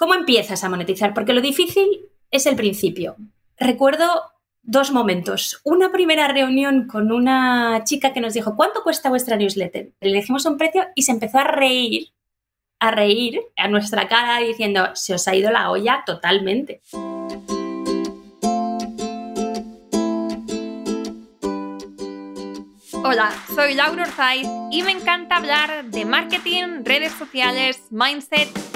¿Cómo empiezas a monetizar? Porque lo difícil es el principio. Recuerdo dos momentos. Una primera reunión con una chica que nos dijo, ¿cuánto cuesta vuestra newsletter? Le dijimos un precio y se empezó a reír, a reír a nuestra cara diciendo, se os ha ido la olla totalmente. Hola, soy Laura Orzaiz y me encanta hablar de marketing, redes sociales, mindset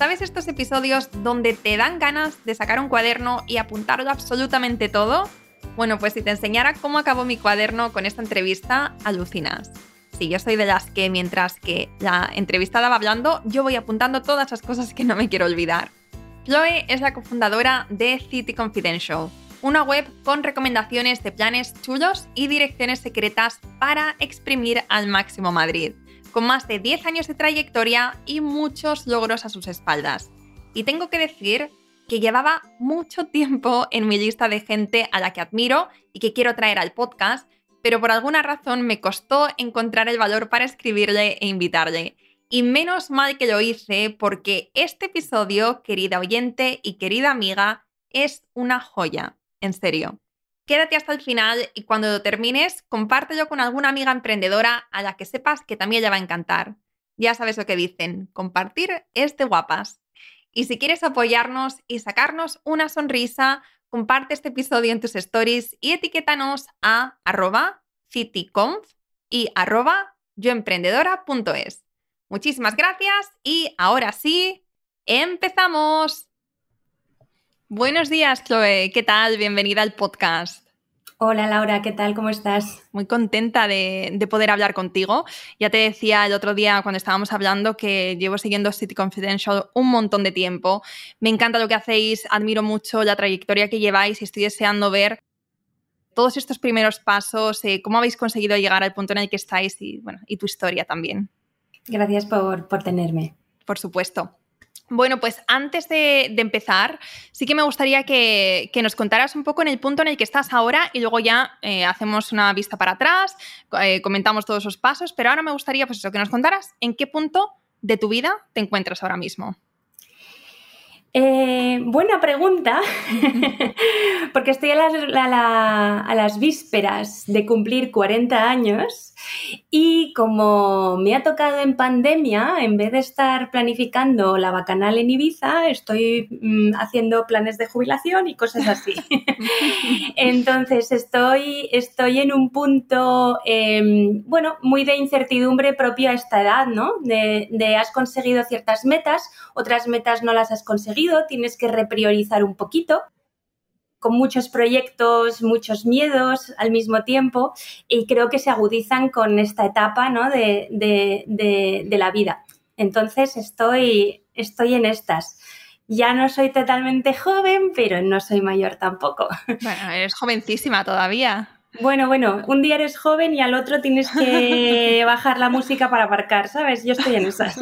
¿Sabes estos episodios donde te dan ganas de sacar un cuaderno y apuntarlo absolutamente todo? Bueno, pues si te enseñara cómo acabó mi cuaderno con esta entrevista, alucinas. Sí, yo soy de las que mientras que la entrevistada va hablando, yo voy apuntando todas las cosas que no me quiero olvidar. Chloe es la cofundadora de City Confidential, una web con recomendaciones de planes chulos y direcciones secretas para exprimir al máximo Madrid con más de 10 años de trayectoria y muchos logros a sus espaldas. Y tengo que decir que llevaba mucho tiempo en mi lista de gente a la que admiro y que quiero traer al podcast, pero por alguna razón me costó encontrar el valor para escribirle e invitarle. Y menos mal que lo hice porque este episodio, querida oyente y querida amiga, es una joya, en serio. Quédate hasta el final y cuando lo termines, compártelo con alguna amiga emprendedora a la que sepas que también le va a encantar. Ya sabes lo que dicen, compartir es de guapas. Y si quieres apoyarnos y sacarnos una sonrisa, comparte este episodio en tus stories y etiquétanos a arroba cityconf y arroba yoemprendedora.es. Muchísimas gracias y ahora sí, empezamos. Buenos días, Chloe. ¿Qué tal? Bienvenida al podcast. Hola Laura, ¿qué tal? ¿Cómo estás? Muy contenta de, poder hablar contigo. Ya te decía el otro día cuando estábamos hablando que llevo siguiendo City Confidential un montón de tiempo. Me encanta lo que hacéis, admiro mucho la trayectoria que lleváis y estoy deseando ver todos estos primeros pasos, eh, cómo habéis conseguido llegar al punto en el que estáis y, bueno, y tu historia también. Gracias por, por tenerme. Por supuesto. Bueno, pues antes de, empezar, sí que me gustaría que, nos contaras un poco en el punto en el que estás ahora y luego ya eh, hacemos una vista para atrás, eh, comentamos todos esos pasos, pero ahora me gustaría pues eso, que nos contaras en qué punto de tu vida te encuentras ahora mismo. Eh, buena pregunta, porque estoy a las, vísperas de cumplir 40 años y como me ha tocado en pandemia, en vez de estar planificando la bacanal en Ibiza, estoy mm, haciendo planes de jubilación y cosas así. Entonces estoy, estoy en un punto, em, bueno, muy de incertidumbre propia a esta edad, ¿no? De, de has conseguido ciertas metas, otras metas no las has conseguido tienes que repriorizar un poquito con muchos proyectos, muchos miedos al mismo tiempo y creo que se agudizan con esta etapa ¿no? de, de, la vida. Entonces estoy, estoy en estas. Ya no soy totalmente joven, pero no soy mayor tampoco. Bueno, eres jovencísima todavía. Bueno, bueno, un día eres joven y al otro tienes que bajar la música para aparcar, ¿sabes? Yo estoy en esas.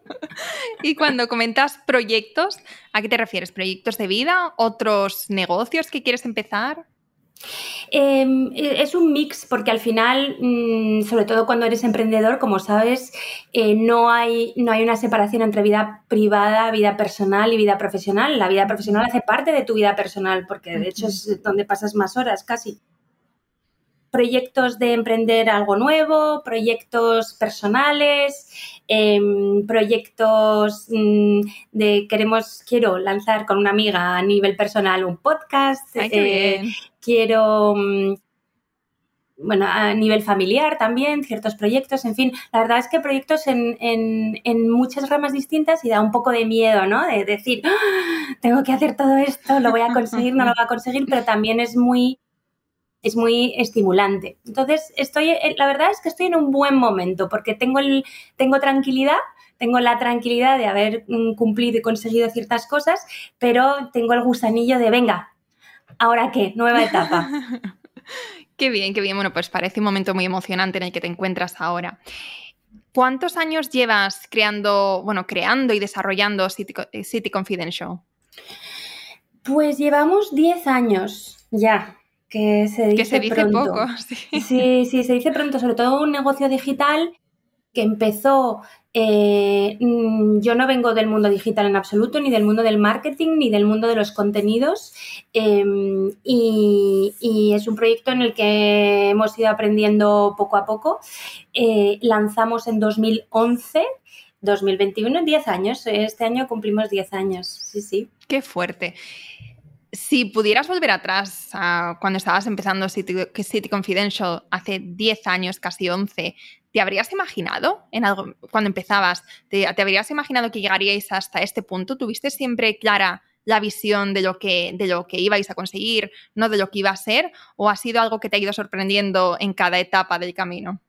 y cuando comentas proyectos, ¿a qué te refieres? ¿Proyectos de vida? ¿Otros negocios que quieres empezar? Em, es un mix porque al final, mm, sobre todo cuando eres emprendedor, como sabes, eh, no, hay, no hay una separación entre vida privada, vida personal y vida profesional. La vida profesional hace parte de tu vida personal porque de hecho es donde pasas más horas casi proyectos de emprender algo nuevo, proyectos personales, em, proyectos mm, de queremos, quiero lanzar con una amiga a nivel personal un podcast, eh, quiero mm, bueno, a nivel familiar también, ciertos proyectos, en fin, la verdad es que proyectos en, en, muchas ramas distintas y da un poco de miedo, ¿no? De decir, ¡Ah! tengo que hacer todo esto, lo voy a conseguir, no lo voy a conseguir, pero también es muy, es muy estimulante. Entonces, estoy, eh, la verdad es que estoy en un buen momento porque tengo, el, tengo tranquilidad, tengo la tranquilidad de haber mm, cumplido y conseguido ciertas cosas, pero tengo el gusanillo de, venga, ¿ahora qué? Nueva etapa. Qué bien, qué bien. Bueno, pues parece un momento muy emocionante en el que te encuentras ahora. ¿Cuántos años llevas creando, bueno, creando y desarrollando City, Confidential? Pues llevamos 10 años ya, que se dice, que se dice poco. Sí. sí, sí, se dice pronto, sobre todo un negocio digital que empezó eh, mm, yo no vengo del mundo digital en absoluto, ni del mundo del marketing, ni del mundo de los contenidos. Em, y, es un proyecto en el que hemos ido aprendiendo poco a poco. Eh, lanzamos en 2011. 2021, 10 años. Este año cumplimos 10 años. Sí, sí. Qué fuerte. Si pudieras volver atrás a cuando estabas empezando City, City Confidential hace 10 años, casi 11, ¿Te habrías imaginado en algo, cuando empezabas, te, habrías imaginado que llegaríais hasta este punto? ¿Tuviste siempre clara la visión de lo, que, de lo que ibais a conseguir, no de lo que iba a ser? ¿O ha sido algo que te ha ido sorprendiendo en cada etapa del camino?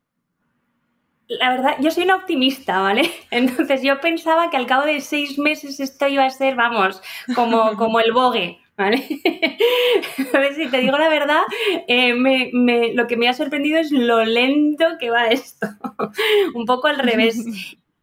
La verdad, yo soy una optimista, ¿vale? Entonces yo pensaba que al cabo de seis meses esto iba a ser, vamos, como, como el bogue. ¿Vale? a ver si te digo la verdad, eh, lo que me ha sorprendido es lo lento que va esto. Un poco al revés.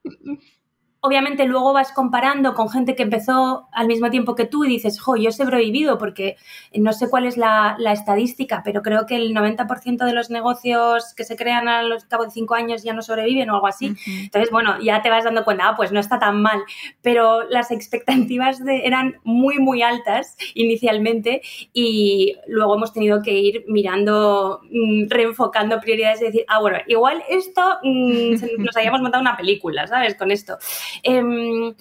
obviamente luego vas comparando con gente que empezó al mismo tiempo que tú y dices, jo, yo he sobrevivido porque no sé cuál es la, estadística, pero creo que el 90% de los negocios que se crean a los cabo de cinco años ya no sobreviven o algo así. Entonces, bueno, ya te vas dando cuenta, ah, pues no está tan mal, pero las expectativas eran muy, muy altas inicialmente y luego hemos tenido que ir mirando, mm, reenfocando prioridades y decir, ah, bueno, igual esto mm, nos habíamos montado una película, ¿sabes? Con esto. Em,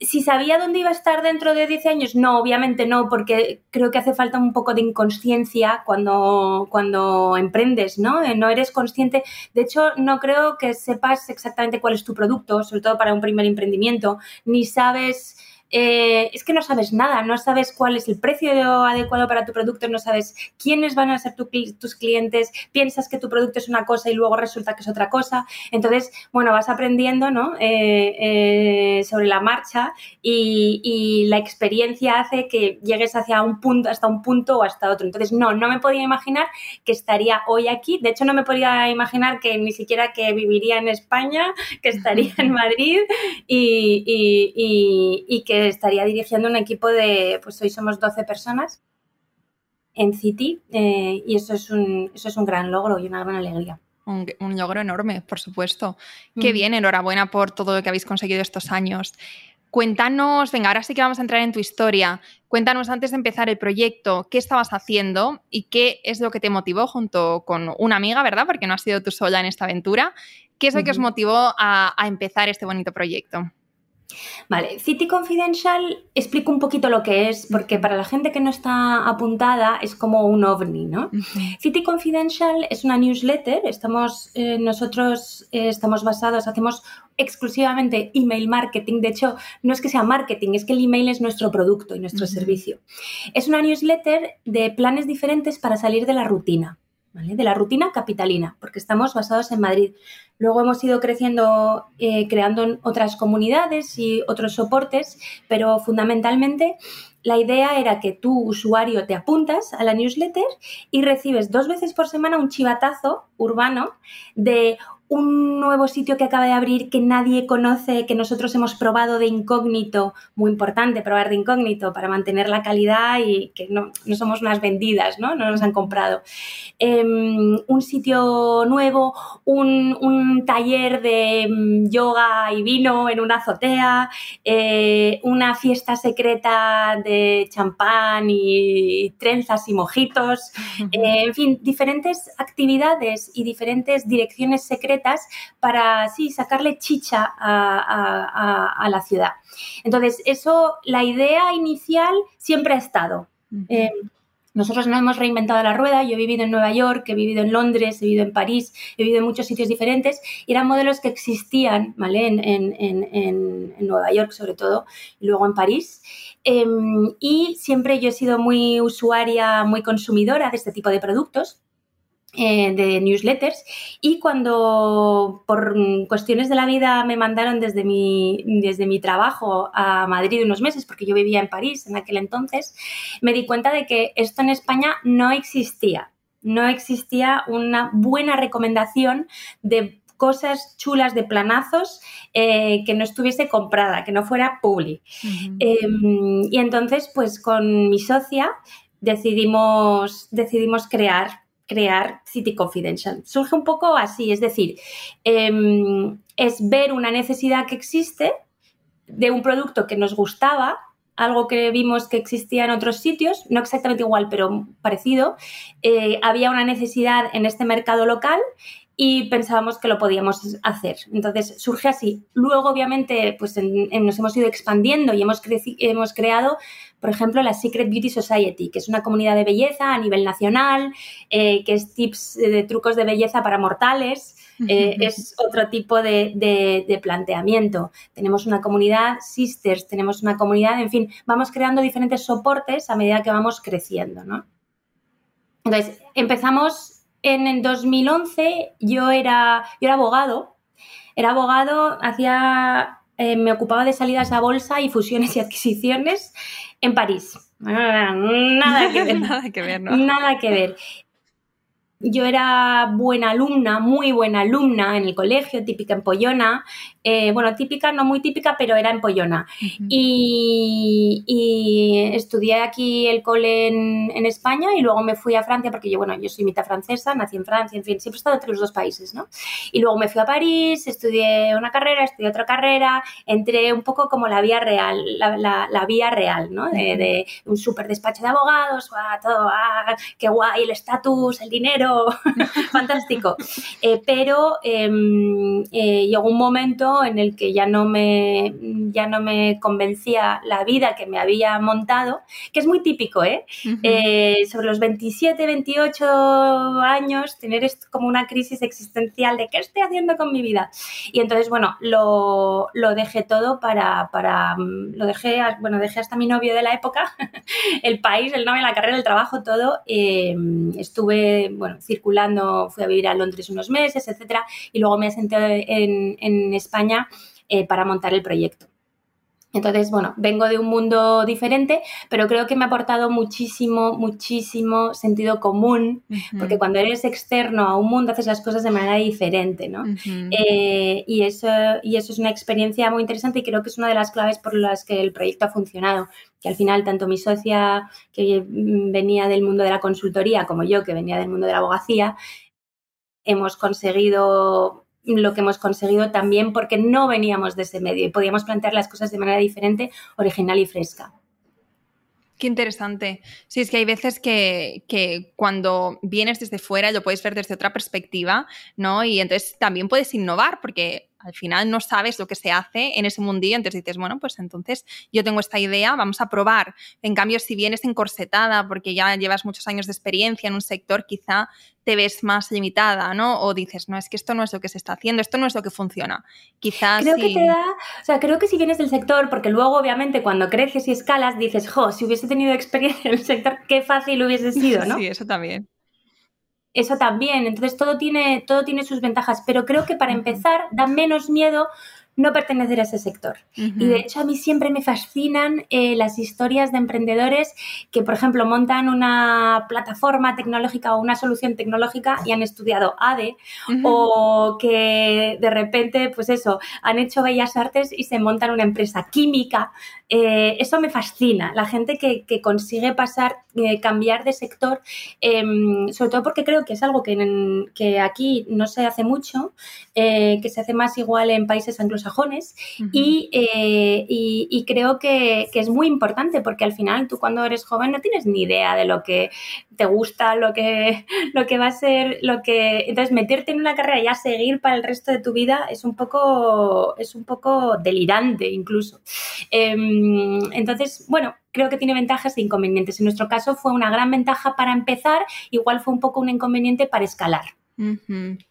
si sabía dónde iba a estar dentro de 10 años, no, obviamente no, porque creo que hace falta un poco de inconsciencia cuando, cuando emprendes, ¿no? Eh, no eres consciente. De hecho, no creo que sepas exactamente cuál es tu producto, sobre todo para un primer emprendimiento, ni sabes eh, es que no sabes nada, no sabes cuál es el precio adecuado para tu producto, no sabes quiénes van a ser tus clientes, piensas que tu producto es una cosa y luego resulta que es otra cosa. Entonces, bueno, vas aprendiendo ¿no? Eh, eh, sobre la marcha y, y, la experiencia hace que llegues hacia un punto, hasta un punto o hasta otro. Entonces, no, no me podía imaginar que estaría hoy aquí. De hecho, no me podía imaginar que ni siquiera que viviría en España, que estaría en Madrid y, y, y que estaría dirigiendo un equipo de, pues hoy somos 12 personas en City eh, y eso es, un, eso es un gran logro y una gran alegría. Un, logro enorme, por supuesto. Qué bien, enhorabuena por todo lo que habéis conseguido estos años. Cuéntanos, venga, ahora sí que vamos a entrar en tu historia. Cuéntanos antes de empezar el proyecto, qué estabas haciendo y qué es lo que te motivó junto con una amiga, ¿verdad? Porque no has sido tú sola en esta aventura. ¿Qué es lo que os motivó a empezar este bonito proyecto? Vale, City Confidential explico un poquito lo que es, porque para la gente que no está apuntada es como un ovni, ¿no? City Confidential es una newsletter, estamos, eh, nosotros eh, estamos basados, hacemos exclusivamente email marketing, de hecho no es que sea marketing, es que el email es nuestro producto y nuestro servicio. Es una newsletter de planes diferentes para salir de la rutina de la rutina capitalina, porque estamos basados en Madrid. Luego hemos ido creciendo, eh, creando otras comunidades y otros soportes, pero fundamentalmente la idea era que tú, usuario, te apuntas a la newsletter y recibes dos veces por semana un chivatazo urbano de un nuevo sitio que acaba de abrir que nadie conoce, que nosotros hemos probado de incógnito, muy importante probar de incógnito para mantener la calidad y que no, somos unas vendidas, ¿no? No nos han comprado. Em, un sitio nuevo, un, taller de mm, yoga y vino en una azotea, eh, una fiesta secreta de champán y trenzas y mojitos, eh, en fin, diferentes actividades y diferentes direcciones secretas para, sí, sacarle chicha a, la ciudad. Entonces, eso, la idea inicial siempre ha estado. Eh, nosotros no hemos reinventado la rueda, yo he vivido en Nueva York, he vivido en Londres, he vivido en París, he vivido en muchos sitios diferentes y eran modelos que existían ¿vale? en, en, Nueva York sobre todo y luego en París. Em, y siempre yo he sido muy usuaria, muy consumidora de este tipo de productos eh, de newsletters y cuando por cuestiones de la vida me mandaron desde mi, desde mi trabajo a Madrid unos meses, porque yo vivía en París en aquel entonces, me di cuenta de que esto en España no existía. No existía una buena recomendación de cosas chulas de planazos eh, que no estuviese comprada, que no fuera publi. Em, y entonces, pues con mi socia decidimos, decidimos crear crear City Confidential. Surge un poco así, es decir, em, es ver una necesidad que existe de un producto que nos gustaba, algo que vimos que existía en otros sitios, no exactamente igual, pero parecido. Eh, había una necesidad en este mercado local y pensábamos que lo podíamos hacer. Entonces surge así. Luego, obviamente, pues nos hemos ido expandiendo y hemos, hemos creado, por ejemplo, la Secret Beauty Society, que es una comunidad de belleza a nivel nacional, eh, que es tips de trucos de belleza para mortales. Eh, es otro tipo de, de, planteamiento. Tenemos una comunidad sisters, tenemos una comunidad, en fin, vamos creando diferentes soportes a medida que vamos creciendo, ¿no? Entonces, empezamos en el 2011 yo era, yo era abogado, era abogado, hacía, eh, me ocupaba de salidas a bolsa y fusiones y adquisiciones en París. Nada que ver. nada que ver, ¿no? Nada que ver yo era buena alumna, muy buena alumna en el colegio, típica empollona. Eh, bueno, típica, no muy típica, pero era empollona. y, estudié aquí el cole en, España y luego me fui a Francia, porque yo, bueno, yo soy mitad francesa, nací en Francia, en fin, siempre he estado entre los dos países, ¿no? Y luego me fui a París, estudié una carrera, estudié otra carrera, entré un poco como la vía real, la, vía real, ¿no? De, un súper despacho de abogados, todo, ah, qué guay, el estatus, el dinero fantástico. Eh, pero em, eh, llegó un momento en el que ya no, me, ya no me convencía la vida que me había montado, que es muy típico, ¿eh? eh sobre los 27, 28 años, tener esto como una crisis existencial de qué estoy haciendo con mi vida. Y entonces, bueno, lo, lo dejé todo para, para, mm, lo dejé, bueno, dejé hasta mi novio de la época, el país, el novio, la carrera, el trabajo, todo. Em, estuve, bueno, circulando, fui a vivir a Londres unos meses, etcétera, y luego me asenté en, en España eh, para montar el proyecto. Entonces, bueno, vengo de un mundo diferente, pero creo que me ha aportado muchísimo, muchísimo sentido común, porque cuando eres externo a un mundo haces las cosas de manera diferente, ¿no? Eh, y, eso, y eso es una experiencia muy interesante y creo que es una de las claves por las que el proyecto ha funcionado, que al final tanto mi socia, que venía del mundo de la consultoría, como yo, que venía del mundo de la abogacía, hemos conseguido lo que hemos conseguido también porque no veníamos de ese medio y podíamos plantear las cosas de manera diferente, original y fresca. Qué interesante. Sí, es que hay veces que, que, cuando vienes desde fuera lo puedes ver desde otra perspectiva, ¿no? Y entonces también puedes innovar porque al final no sabes lo que se hace en ese mundillo, entonces dices, bueno, pues entonces yo tengo esta idea, vamos a probar. En cambio, si vienes encorsetada porque ya llevas muchos años de experiencia en un sector, quizá te ves más limitada, ¿no? O dices, no, es que esto no es lo que se está haciendo, esto no es lo que funciona. Quizás. Creo que te da, o sea, creo que si vienes del sector, porque luego, obviamente, cuando creces y escalas, dices, jo, si hubiese tenido experiencia en el sector, qué fácil hubiese sido, ¿no? Sí, eso también eso también. Entonces todo tiene, todo tiene sus ventajas, pero creo que para empezar da menos miedo no pertenecer a ese sector. Y de hecho a mí siempre me fascinan eh, las historias de emprendedores que, por ejemplo, montan una plataforma tecnológica o una solución tecnológica y han estudiado ADE o que de repente, pues eso, han hecho bellas artes y se montan una empresa química. Eh, eso me fascina, la gente que, consigue pasar, eh, cambiar de sector, em, sobre todo porque creo que es algo que, que aquí no se hace mucho que se hace más igual en países anglosajones y, y, creo que, que, es muy importante porque al final tú cuando eres joven no tienes ni idea de lo que te gusta, lo que, lo que va a ser, lo que... Entonces, meterte en una carrera y ya seguir para el resto de tu vida es un poco, es un poco delirante incluso. Em, entonces, bueno, creo que tiene ventajas e inconvenientes. En nuestro caso fue una gran ventaja para empezar, igual fue un poco un inconveniente para escalar.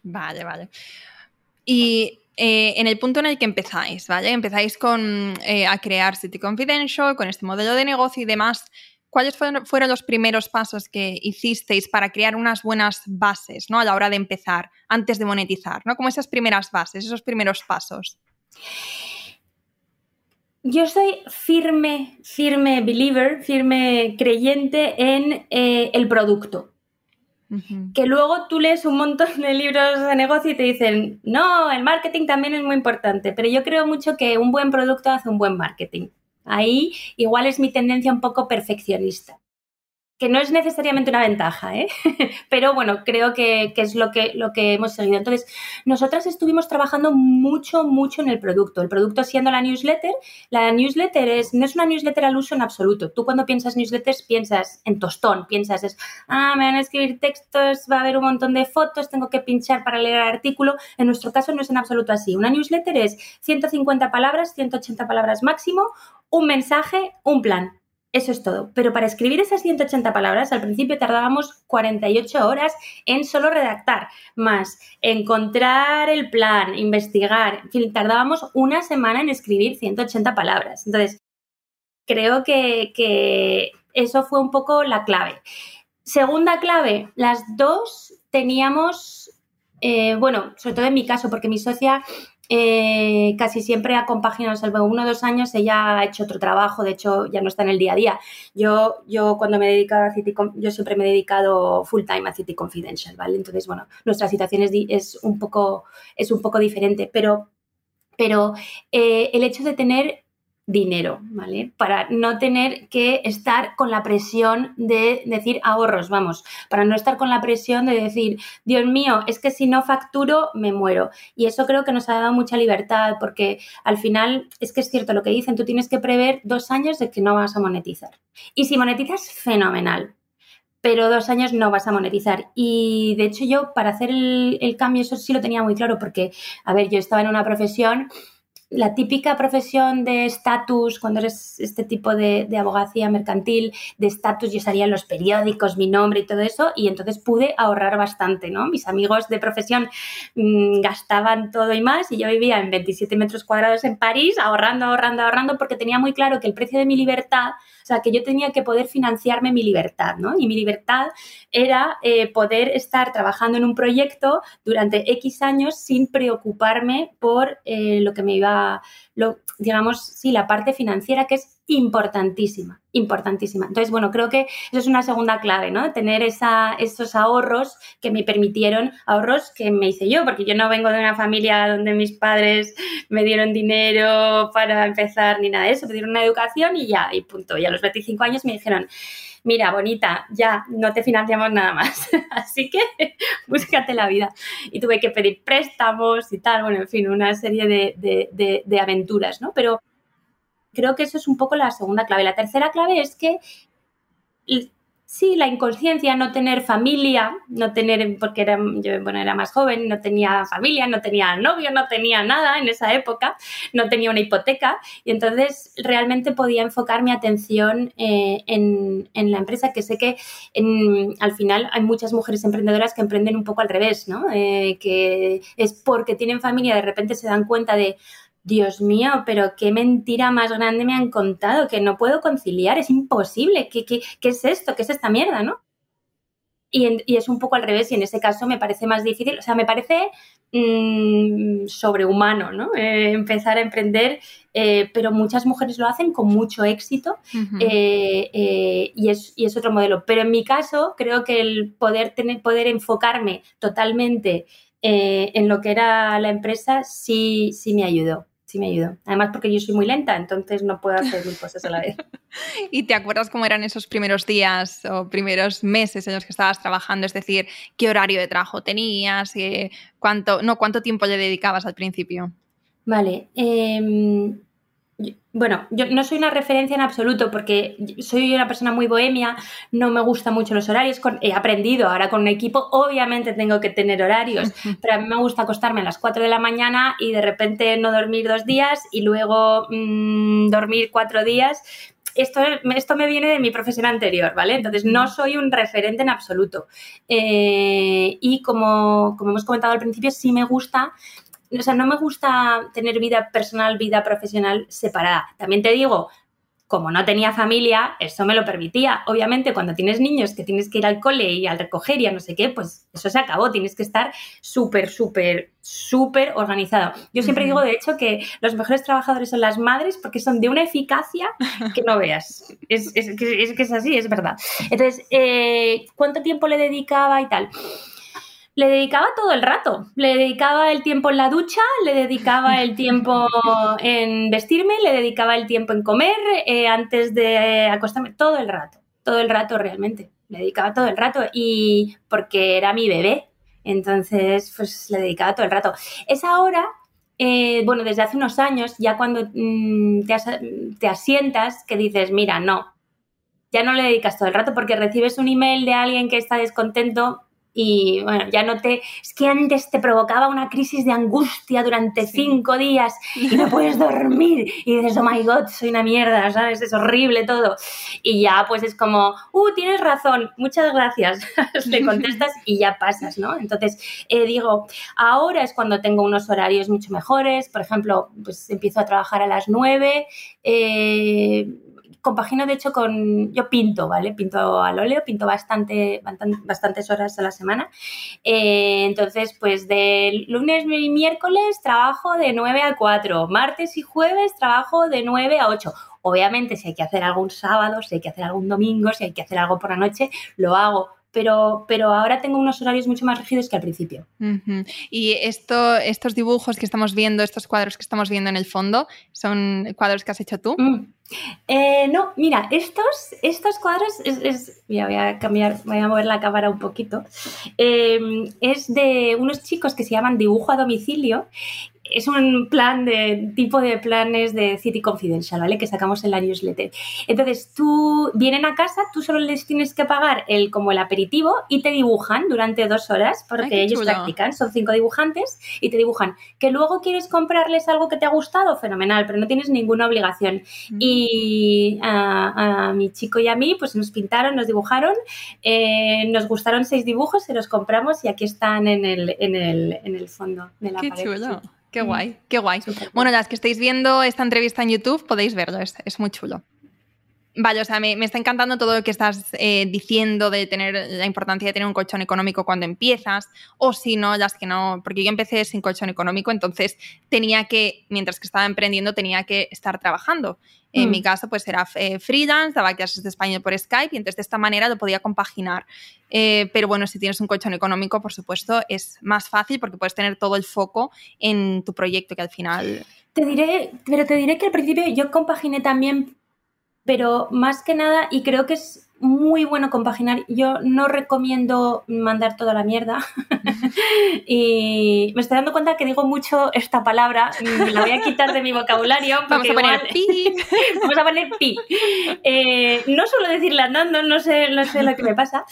Vale, vale. Y eh, en el punto en el que empezáis, ¿vale? Empezáis con, eh, a crear City Confidential, con este modelo de negocio y demás. ¿Cuáles fueron, los primeros pasos que hicisteis para crear unas buenas bases ¿no? a la hora de empezar, antes de monetizar? ¿no? Como esas primeras bases, esos primeros pasos. Yo soy firme, firme believer, firme creyente en eh, el producto. Que luego tú lees un montón de libros de negocio y te dicen, no, el marketing también es muy importante, pero yo creo mucho que un buen producto hace un buen marketing. Ahí igual es mi tendencia un poco perfeccionista que no es necesariamente una ventaja, ¿eh? pero bueno, creo que, es lo que, lo que hemos seguido. Entonces, nosotras estuvimos trabajando mucho, mucho en el producto. El producto siendo la newsletter, la newsletter es, no es una newsletter al uso en absoluto. Tú cuando piensas newsletters piensas en tostón, piensas es, ah, me van a escribir textos, va a haber un montón de fotos, tengo que pinchar para leer el artículo. En nuestro caso no es en absoluto así. Una newsletter es 150 palabras, 180 palabras máximo, un mensaje, un plan eso es todo. Pero para escribir esas 180 palabras, al principio tardábamos 48 horas en solo redactar, más encontrar el plan, investigar. En fin, tardábamos una semana en escribir 180 palabras. Entonces, creo que, eso fue un poco la clave. Segunda clave, las dos teníamos, eh, bueno, sobre todo en mi caso, porque mi socia eh, casi siempre ha compaginado, salvo uno o dos años, ella ha hecho otro trabajo, de hecho ya no está en el día a día. Yo, yo cuando me he dedicado a City, yo siempre me he dedicado full time a City Confidential, ¿vale? Entonces, bueno, nuestra situación es, es, un, poco, es un poco diferente, pero, pero eh, el hecho de tener dinero, ¿vale? Para no tener que estar con la presión de decir ahorros, vamos, para no estar con la presión de decir, Dios mío, es que si no facturo, me muero. Y eso creo que nos ha dado mucha libertad, porque al final es que es cierto lo que dicen, tú tienes que prever dos años de que no vas a monetizar. Y si monetizas, fenomenal. Pero dos años no vas a monetizar. Y de hecho yo para hacer el, el cambio eso sí lo tenía muy claro porque, a ver, yo estaba en una profesión la típica profesión de estatus, cuando eres este tipo de, abogacía mercantil, de estatus, yo salía en los periódicos, mi nombre y todo eso, y entonces pude ahorrar bastante, ¿no? Mis amigos de profesión mm, gastaban todo y más, y yo vivía en 27 metros cuadrados en París, ahorrando, ahorrando, ahorrando, porque tenía muy claro que el precio de mi libertad, o sea, que yo tenía que poder financiarme mi libertad, ¿no? Y mi libertad era eh, poder estar trabajando en un proyecto durante X años sin preocuparme por eh, lo que me iba digamos, sí, la parte financiera que es importantísima, importantísima. Entonces, bueno, creo que eso es una segunda clave, ¿no? Tener esa, esos ahorros que me permitieron, ahorros que me hice yo, porque yo no vengo de una familia donde mis padres me dieron dinero para empezar ni nada de eso, me dieron una educación y ya, y punto. Y a los 25 años me dijeron, mira, bonita, ya no te financiamos nada más, así que búscate la vida. Y tuve que pedir préstamos y tal, bueno, en fin, una serie de, aventuras, ¿no? Pero creo que eso es un poco la segunda clave. La tercera clave es que Sí, la inconsciencia, no tener familia, no tener, porque era, yo bueno, era más joven, no tenía familia, no tenía novio, no tenía nada en esa época, no tenía una hipoteca y entonces realmente podía enfocar mi atención eh, en, la empresa, que sé que al final hay muchas mujeres emprendedoras que emprenden un poco al revés, ¿no? Eh, que es porque tienen familia, de repente se dan cuenta de, Dios mío, pero qué mentira más grande me han contado, que no puedo conciliar, es imposible, ¿qué, qué, qué es esto? ¿Qué es esta mierda, no? Y, y, es un poco al revés y en ese caso me parece más difícil, o sea, me parece mmm, sobrehumano, ¿no? Eh, empezar a emprender, eh, pero muchas mujeres lo hacen con mucho éxito eh, y, es, y, es, otro modelo. Pero en mi caso, creo que el poder, tener, poder enfocarme totalmente en lo que era la empresa sí, sí me ayudó sí me ayudó. Además porque yo soy muy lenta, entonces no puedo hacer mil cosas a la vez. ¿Y te acuerdas cómo eran esos primeros días o primeros meses en los que estabas trabajando? Es decir, ¿qué horario de trabajo tenías? ¿Cuánto, no, ¿Cuánto tiempo le dedicabas al principio? Vale. Eh, bueno, yo no soy una referencia en absoluto porque soy una persona muy bohemia, no me gustan mucho los horarios, he aprendido ahora con un equipo, obviamente tengo que tener horarios, pero a mí me gusta acostarme a las 4 de la mañana y de repente no dormir dos días y luego mmm, dormir cuatro días. Esto, esto, me viene de mi profesión anterior, ¿vale? Entonces no soy un referente en absoluto. Eh, y como, como hemos comentado al principio, sí me gusta o sea, no me gusta tener vida personal, vida profesional separada. También te digo, como no tenía familia, eso me lo permitía. Obviamente, cuando tienes niños que tienes que ir al cole y al recoger y a no sé qué, pues eso se acabó. Tienes que estar súper, súper, súper organizado. Yo siempre digo, de hecho, que los mejores trabajadores son las madres porque son de una eficacia que no veas. Es, es, es que es así, es verdad. Entonces, eh, ¿cuánto tiempo le dedicaba y tal? Le dedicaba todo el rato. Le dedicaba el tiempo en la ducha, le dedicaba el tiempo en vestirme, le dedicaba el tiempo en comer, eh, antes de acostarme, todo el rato, todo el rato realmente. Le dedicaba todo el rato y porque era mi bebé, entonces pues le dedicaba todo el rato. Es ahora eh, bueno, desde hace unos años, ya cuando mm, te, te, asientas, que dices, mira, no, ya no le dedicas todo el rato porque recibes un email de alguien que está descontento, y bueno, ya no te... Es que antes te provocaba una crisis de angustia durante cinco días y no puedes dormir y dices, oh my god, soy una mierda, ¿sabes? Es horrible todo. Y ya pues es como, uh, tienes razón, muchas gracias. Le contestas y ya pasas, ¿no? Entonces, eh, digo, ahora es cuando tengo unos horarios mucho mejores. Por ejemplo, pues empiezo a trabajar a las nueve. Eh, compagino de hecho con, yo pinto, ¿vale? Pinto al óleo, pinto bastante, bastantes horas a la semana. Eh, entonces, pues de lunes y miércoles trabajo de 9 a 4, martes y jueves trabajo de 9 a 8. Obviamente, si hay que hacer algún sábado, si hay que hacer algún domingo, si hay que hacer algo por la noche, lo hago pero, pero ahora tengo unos horarios mucho más rígidos que al principio. Y esto, estos dibujos que estamos viendo, estos cuadros que estamos viendo en el fondo, ¿son cuadros que has hecho tú? Mm. Eh, no, mira, estos, estos cuadros es, voy a cambiar, voy a mover la cámara un poquito. Eh, es de unos chicos que se llaman Dibujo a domicilio es un plan de tipo de planes de City Confidential, ¿vale? Que sacamos en la newsletter. Entonces, tú vienen a casa, tú solo les tienes que pagar el como el aperitivo y te dibujan durante dos horas, porque ellos practican, son cinco dibujantes y te dibujan. Que luego quieres comprarles algo que te ha gustado, fenomenal, pero no tienes ninguna obligación. Mm. Y a, mi chico y a mí, pues nos pintaron, nos dibujaron, eh, nos gustaron seis dibujos, se los compramos y aquí están en el, en el, en el fondo de la Qué pared. Chulo. Qué guay, qué guay. Bueno, las que estáis viendo esta entrevista en YouTube podéis verlo, es, muy chulo. Vale, o sea, me, está encantando todo lo que estás eh, diciendo de tener la importancia de tener un colchón económico cuando empiezas, o si no, las que no, porque yo empecé sin colchón económico, entonces tenía que, mientras que estaba emprendiendo, tenía que estar trabajando. En mi mm. caso, pues era eh, freelance, daba clases de español por Skype y entonces de esta manera lo podía compaginar. Eh, pero bueno, si tienes un colchón económico, por supuesto, es más fácil porque puedes tener todo el foco en tu proyecto que al final... Te diré, pero te diré que al principio yo compaginé también, pero más que nada, y creo que es muy bueno compaginar. Yo no recomiendo mandar toda la mierda. y me estoy dando cuenta que digo mucho esta palabra. La voy a quitar de mi vocabulario. Vamos a poner pi. Vamos a poner pi. Eh, no suelo decirle andando, no sé, no sé lo que me pasa.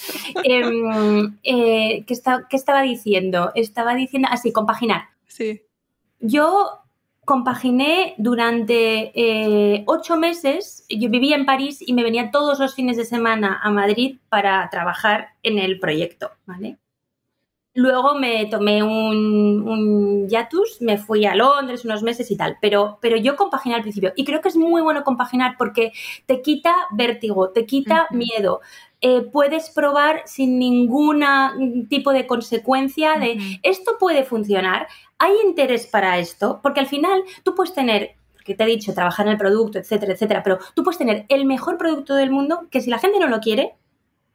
Em, eh, ¿qué, ¿Qué estaba diciendo? Estaba diciendo así, compaginar. Sí. Yo compaginé durante eh, ocho meses. Yo vivía en París y me venía todos los fines de semana a Madrid para trabajar en el proyecto, ¿vale? Luego me tomé un, un hiatus, me fui a Londres unos meses y tal, pero, pero yo compaginé al principio. Y creo que es muy bueno compaginar porque te quita vértigo, te quita miedo, eh, puedes probar sin ningún tipo de consecuencia de esto puede funcionar, hay interés para esto, porque al final tú puedes tener que te he dicho, trabajar en el producto, etcétera, etcétera, pero tú puedes tener el mejor producto del mundo que si la gente no lo quiere,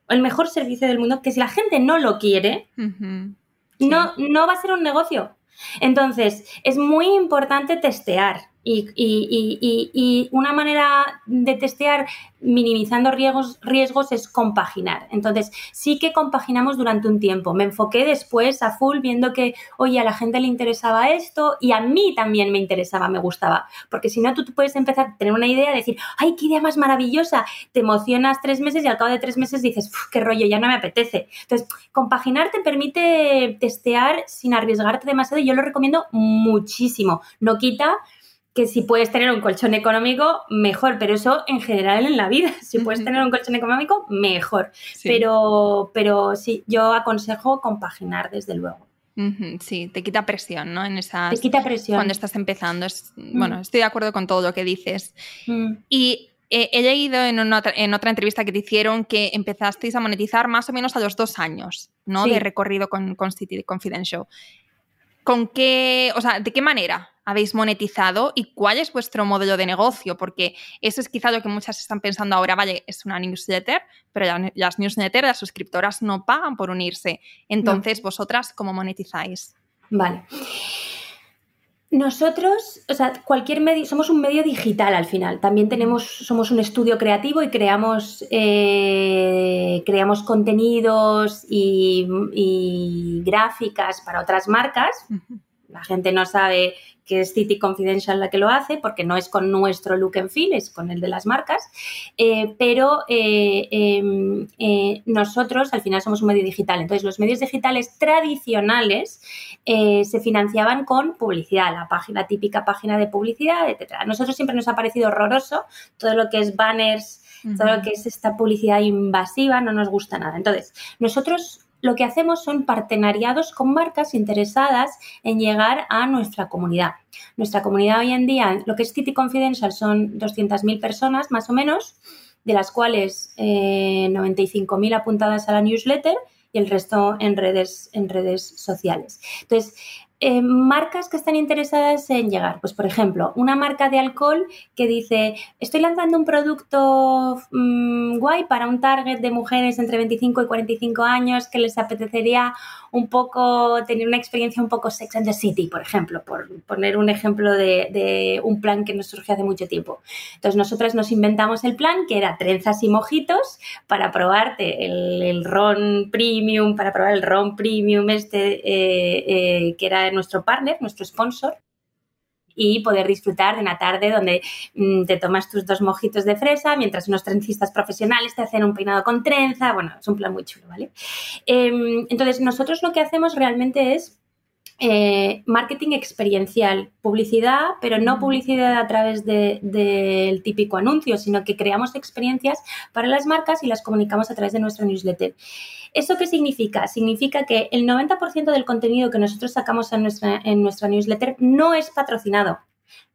el mejor servicio del mundo que si la gente no lo quiere, no, no va a ser un negocio. Entonces, es muy importante testear Y, una manera de testear minimizando riesgos, es compaginar. Entonces, sí que compaginamos durante un tiempo. Me enfoqué después a full viendo que, oye, a la gente le interesaba esto y a mí también me interesaba, me gustaba. Porque si no, tú puedes empezar a tener una idea, de decir, ay, qué idea más maravillosa. Te emocionas tres meses y al cabo de tres meses dices, qué rollo, ya no me apetece. Entonces, compaginar te permite testear sin arriesgarte demasiado y yo lo recomiendo muchísimo. No quita que si puedes tener un colchón económico, mejor, pero eso en general en la vida, si puedes tener un colchón económico, mejor. Pero, pero sí, yo aconsejo compaginar desde luego. Sí, te quita presión, ¿no? En esas, te quita presión. Cuando estás empezando. Mm. Bueno, estoy de acuerdo con todo lo que dices. Mm. Y he leído en, en, otra entrevista que te hicieron que empezasteis a monetizar más o menos a los dos años, ¿no? De recorrido con, con City Confidential. ¿Con qué, o sea, de qué manera habéis monetizado y cuál es vuestro modelo de negocio? Porque eso es quizá lo que muchas están pensando ahora, vale, es una newsletter, pero las newsletters, las suscriptoras no pagan por unirse. Entonces, ¿vosotras cómo monetizáis? Vale. Nosotros, o sea, cualquier medio, somos un medio digital al final. También tenemos, somos un estudio creativo y creamos, eh, creamos contenidos y, gráficas para otras marcas. La gente no sabe que es City Confidential la que lo hace, porque no es con nuestro look and feel, es con el de las marcas, eh, pero eh, em, eh, nosotros al final somos un medio digital, entonces los medios digitales tradicionales se financiaban con publicidad, la página típica página de publicidad, etc. A nosotros siempre nos ha parecido horroroso todo lo que es banners, todo lo que es esta publicidad invasiva, no nos gusta nada. Entonces, nosotros lo que hacemos son partenariados con marcas interesadas en llegar a nuestra comunidad. Nuestra comunidad hoy en día, lo que es City Confidential, son 200.000 personas más o menos, de las cuales 95.000 eh, apuntadas a la newsletter y el resto en redes, en redes sociales. Entonces, eh, marcas que están interesadas en llegar. Pues, por ejemplo, una marca de alcohol que dice, estoy lanzando un producto mm, guay para un target de mujeres entre 25 y 45 años que les apetecería un poco, tener una experiencia un poco Sex and the City, por ejemplo, por poner un ejemplo de, un plan que nos surgió hace mucho tiempo. Entonces, nosotras nos inventamos el plan que era trenzas y mojitos para probarte el, ron premium, para probar el ron premium este eh, eh, que era nuestro partner, nuestro sponsor y poder disfrutar de una tarde donde mm, te tomas tus dos mojitos de fresa mientras unos trencistas profesionales te hacen un peinado con trenza. Bueno, es un plan muy chulo, ¿vale? Em, entonces, nosotros lo que hacemos realmente es eh, marketing experiencial, publicidad, pero no publicidad a través del típico anuncio, sino que creamos experiencias para las marcas y las comunicamos a través de nuestra newsletter. ¿Eso qué significa? Significa que el 90% del contenido que nosotros sacamos en nuestra, en nuestra newsletter no es patrocinado,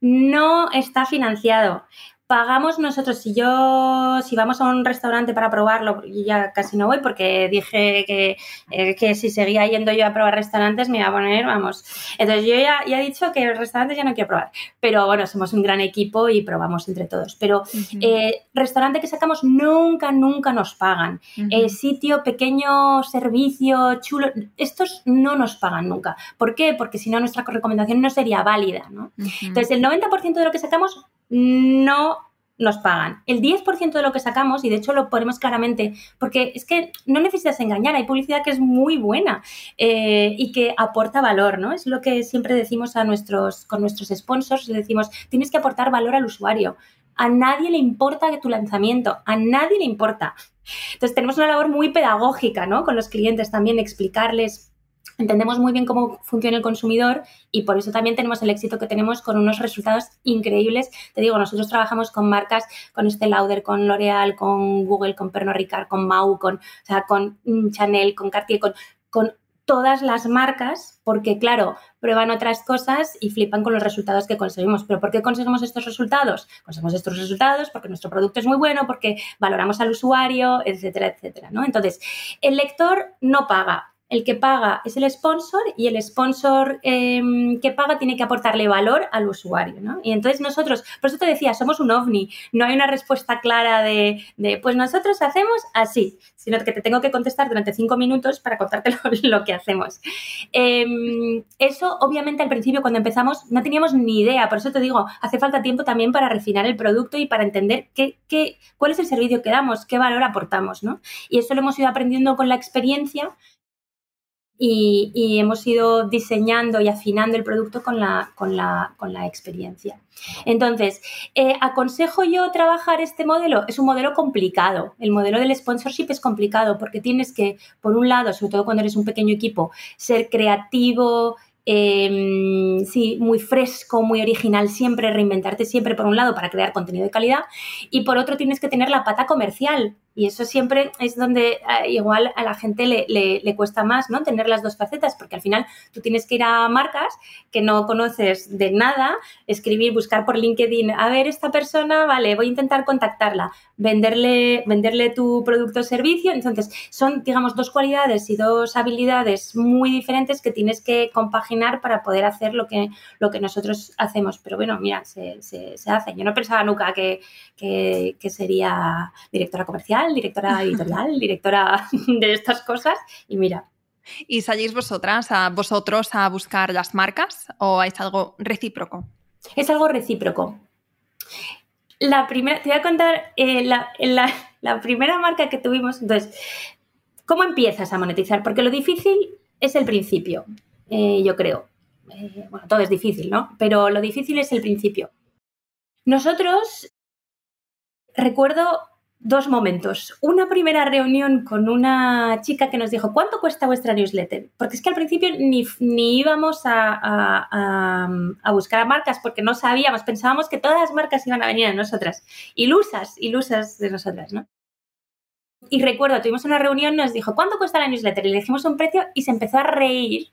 no está financiado pagamos nosotros, si yo, si vamos a un restaurante para probarlo, ya casi no voy porque dije que, eh, que, si seguía yendo yo a probar restaurantes me iba a poner, vamos. Entonces yo ya, ya, he dicho que restaurantes ya no quiero probar, pero bueno, somos un gran equipo y probamos entre todos. Pero eh, restaurante que sacamos nunca, nunca nos pagan. Eh, sitio, pequeño, servicio, chulo, estos no nos pagan nunca. ¿Por qué? Porque si no nuestra recomendación no sería válida, ¿no? Entonces el 90% de lo que sacamos no nos pagan. El 10% de lo que sacamos, y de hecho lo ponemos claramente, porque es que no necesitas engañar, hay publicidad que es muy buena eh, y que aporta valor, ¿no? Es lo que siempre decimos a nuestros, con nuestros sponsors, le decimos, tienes que aportar valor al usuario. A nadie le importa tu lanzamiento, a nadie le importa. Entonces tenemos una labor muy pedagógica, ¿no? Con los clientes también, explicarles entendemos muy bien cómo funciona el consumidor y por eso también tenemos el éxito que tenemos con unos resultados increíbles. Te digo, nosotros trabajamos con marcas, con Estée Lauder, con L'Oreal, con Google, con Pernod Ricard, con Mau, con, o sea, con Chanel, con Cartier, con, con todas las marcas, porque claro, prueban otras cosas y flipan con los resultados que conseguimos. ¿Pero por qué conseguimos estos resultados? Conseguimos estos resultados porque nuestro producto es muy bueno, porque valoramos al usuario, etcétera, etcétera, ¿no? Entonces, el lector no paga, el que paga es el sponsor y el sponsor em, que paga tiene que aportarle valor al usuario, ¿no? Y entonces nosotros, por eso te decía, somos un ovni, no hay una respuesta clara de, pues nosotros hacemos así, sino que te tengo que contestar durante cinco minutos para contarte lo, que hacemos. Em, eso, obviamente, al principio cuando empezamos no teníamos ni idea, por eso te digo, hace falta tiempo también para refinar el producto y para entender qué, qué, cuál es el servicio que damos, qué valor aportamos, ¿no? Y eso lo hemos ido aprendiendo con la experiencia y, hemos ido diseñando y afinando el producto con la, con la, con la experiencia. Entonces, eh, ¿aconsejo yo trabajar este modelo? Es un modelo complicado. El modelo del sponsorship es complicado porque tienes que, por un lado, sobre todo cuando eres un pequeño equipo, ser creativo, Em, sí, muy fresco, muy original siempre, reinventarte siempre por un lado para crear contenido de calidad y por otro tienes que tener la pata comercial y eso siempre es donde eh, igual a la gente le, le, cuesta más, ¿no? Tener las dos facetas, porque al final tú tienes que ir a marcas que no conoces de nada, escribir, buscar por LinkedIn, a ver, esta persona, vale, voy a intentar contactarla, venderle, venderle tu producto o servicio. Entonces, son, digamos, dos cualidades y dos habilidades muy diferentes que tienes que compaginar para poder hacer lo que, lo que nosotros hacemos. Pero bueno, mira, se, se, hace. Yo no pensaba nunca que, que, que sería directora comercial directora editorial, directora de estas cosas y mira. ¿Y salís vosotras, a vosotros, a buscar las marcas o es algo recíproco? Es algo recíproco. La primera, te voy a contar eh, la, primera marca que tuvimos. Entonces, ¿cómo empiezas a monetizar? Porque lo difícil es el principio, eh, yo creo. Eh, bueno, todo es difícil, ¿no? Pero lo difícil es el principio. Nosotros, recuerdo dos momentos. Una primera reunión con una chica que nos dijo, ¿cuánto cuesta vuestra newsletter? Porque es que al principio ni, íbamos a, buscar a marcas porque no sabíamos, pensábamos que todas las marcas iban a venir a nosotras. Ilusas, ilusas de nosotras, ¿no? Y recuerdo, tuvimos una reunión, nos dijo, ¿cuánto cuesta la newsletter? Y le dijimos un precio y se empezó a reír,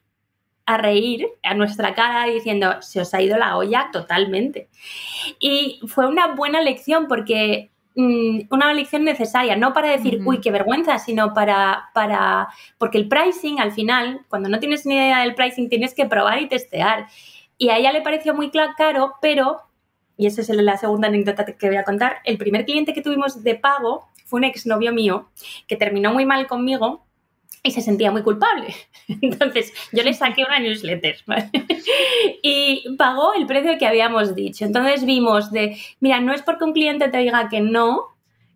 a reír a nuestra cara diciendo, se os ha ido la olla totalmente. Y fue una buena lección porque Mm, una lección necesaria, no para decir, uy, qué vergüenza, sino para, para, porque el pricing al final, cuando no tienes ni idea del pricing, tienes que probar y testear. Y a ella le pareció muy caro, pero, y esa es la segunda anécdota que voy a contar, el primer cliente que tuvimos de pago fue un exnovio mío que terminó muy mal conmigo y se sentía muy culpable. Entonces yo le saqué una newsletter y pagó el precio que habíamos dicho. Entonces vimos de, mira, no es porque un cliente te diga que no,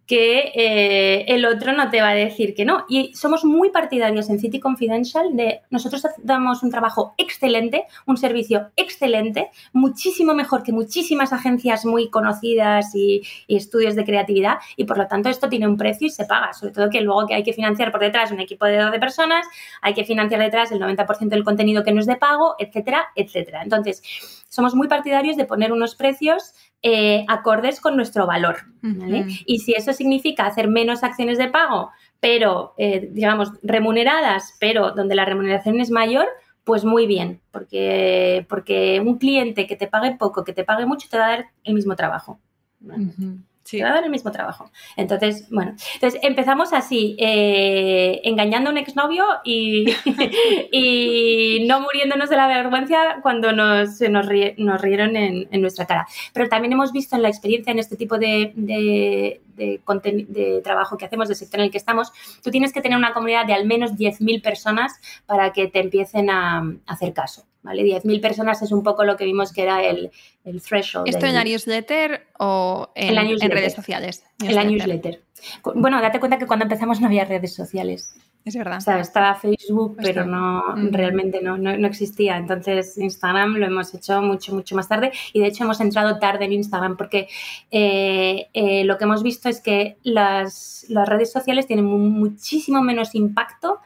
que eh, el otro no te va a decir que no. Y somos muy partidarios en City Confidential de nosotros damos un trabajo excelente, un servicio excelente, muchísimo mejor que muchísimas agencias muy conocidas y, estudios de creatividad y por lo tanto esto tiene un precio y se paga, sobre todo que luego que hay que financiar por detrás un equipo de 12 personas, hay que financiar detrás el 90% del contenido que no es de pago, etcétera, etcétera. Entonces, somos muy partidarios de poner unos precios eh, acordes con nuestro valor. Y si eso significa hacer menos acciones de pago, pero, eh, digamos, remuneradas, pero donde la remuneración es mayor, pues muy bien, porque, porque un cliente que te pague poco, que te pague mucho, te va a dar el mismo trabajo. Sí. va a dar el mismo trabajo. Entonces, bueno, entonces empezamos así, eh, engañando a un exnovio y, y no muriéndonos de la vergüenza cuando nos, nos, nos rieron en, nuestra cara. Pero también hemos visto en la experiencia en este tipo de, de, de, trabajo que hacemos, del sector en el que estamos, tú tienes que tener una comunidad de al menos 10.000 personas para que te empiecen a hacer caso. ¿Vale? 10.000 personas es un poco lo que vimos que era el, el threshold. ¿Esto en la newsletter o en, redes sociales? En la newsletter. Bueno, date cuenta que cuando empezamos no había redes sociales. Es verdad. O sea, estaba Facebook, pero no, mm. realmente no, no, existía. Entonces, Instagram lo hemos hecho mucho, mucho más tarde. Y de hecho, hemos entrado tarde en Instagram porque eh, eh, lo que hemos visto es que las, las redes sociales tienen muchísimo menos impacto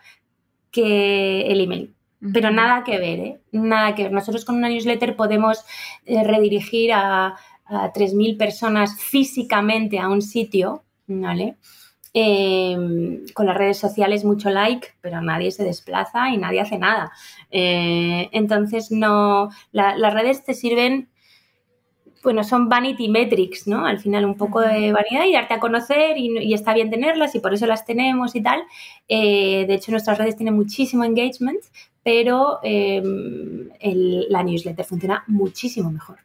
que el email. Pero nada que ver, ¿eh? Nada que ver. Nosotros con una newsletter podemos eh, redirigir a, a 3.000 personas físicamente a un sitio, ¿vale? Em, con las redes sociales mucho like, pero nadie se desplaza y nadie hace nada. Eh, entonces, no, las redes te sirven bueno, son vanity metrics, ¿no? Al final un poco de vanidad y darte a conocer y, está bien tenerlas y por eso las tenemos y tal. Eh, de hecho, nuestras redes tienen muchísimo engagement, pero em, la newsletter funciona muchísimo mejor.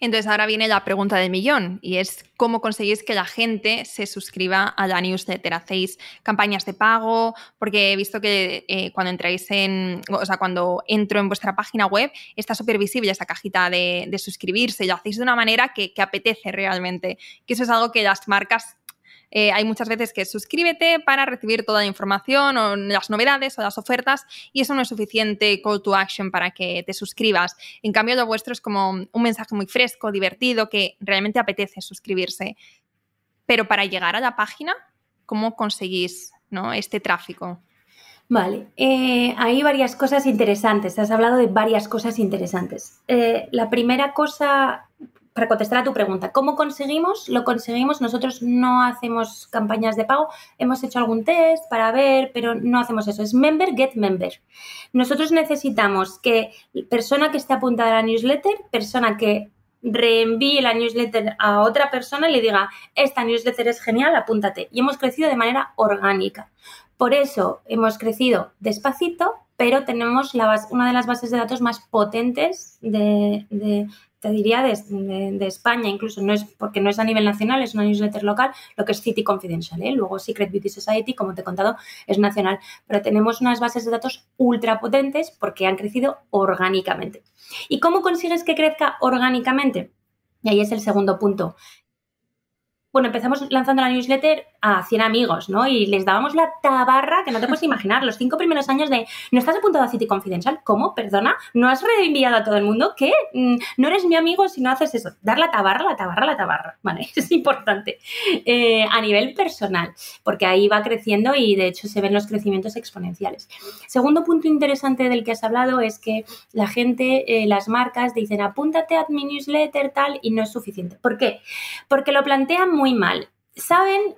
Entonces ahora viene la pregunta del millón y es cómo conseguís que la gente se suscriba a la newsletter. ¿Hacéis campañas de pago? Porque he visto que eh, cuando entráis en, o sea, cuando entro en vuestra página web está súper visible esa cajita de, suscribirse y lo hacéis de una manera que, que apetece realmente. Que eso es algo que las marcas eh, hay muchas veces que suscríbete para recibir toda la información o las novedades o las ofertas y eso no es suficiente call to action para que te suscribas. En cambio, lo vuestro es como un mensaje muy fresco, divertido, que realmente apetece suscribirse. Pero para llegar a la página, ¿cómo conseguís ¿no? este tráfico? Vale, eh, hay varias cosas interesantes. Has hablado de varias cosas interesantes. Eh, la primera cosa para contestar a tu pregunta, ¿cómo conseguimos? Lo conseguimos, nosotros no hacemos campañas de pago, hemos hecho algún test para ver, pero no hacemos eso, es member get member. Nosotros necesitamos que persona que esté apuntada a la newsletter, persona que reenvíe la newsletter a otra persona y le diga, esta newsletter es genial, apúntate. Y hemos crecido de manera orgánica. Por eso hemos crecido despacito, pero tenemos la una de las bases de datos más potentes de, te diría, de, España, incluso no es porque no es a nivel nacional, es una newsletter local, lo que es City Confidential. ¿eh? Luego Secret Beauty Society, como te he contado, es nacional. Pero tenemos unas bases de datos ultra potentes porque han crecido orgánicamente. ¿Y cómo consigues que crezca orgánicamente? Y ahí es el segundo punto bueno, empezamos lanzando la newsletter a 100 amigos, ¿no? Y les dábamos la tabarra que no te puedes imaginar, los cinco primeros años de, ¿no estás apuntado a City Confidential? ¿Cómo? Perdona, ¿no has reenviado a todo el mundo? ¿Qué? Mm, no eres mi amigo si no haces eso. Dar la tabarra, la tabarra, la tabarra, ¿vale? Es importante. Eh, a nivel personal, porque ahí va creciendo y de hecho se ven los crecimientos exponenciales. Segundo punto interesante del que has hablado es que la gente, eh, las marcas dicen, apúntate a mi newsletter tal y no es suficiente. ¿Por qué? Porque lo plantean muy mal. Saben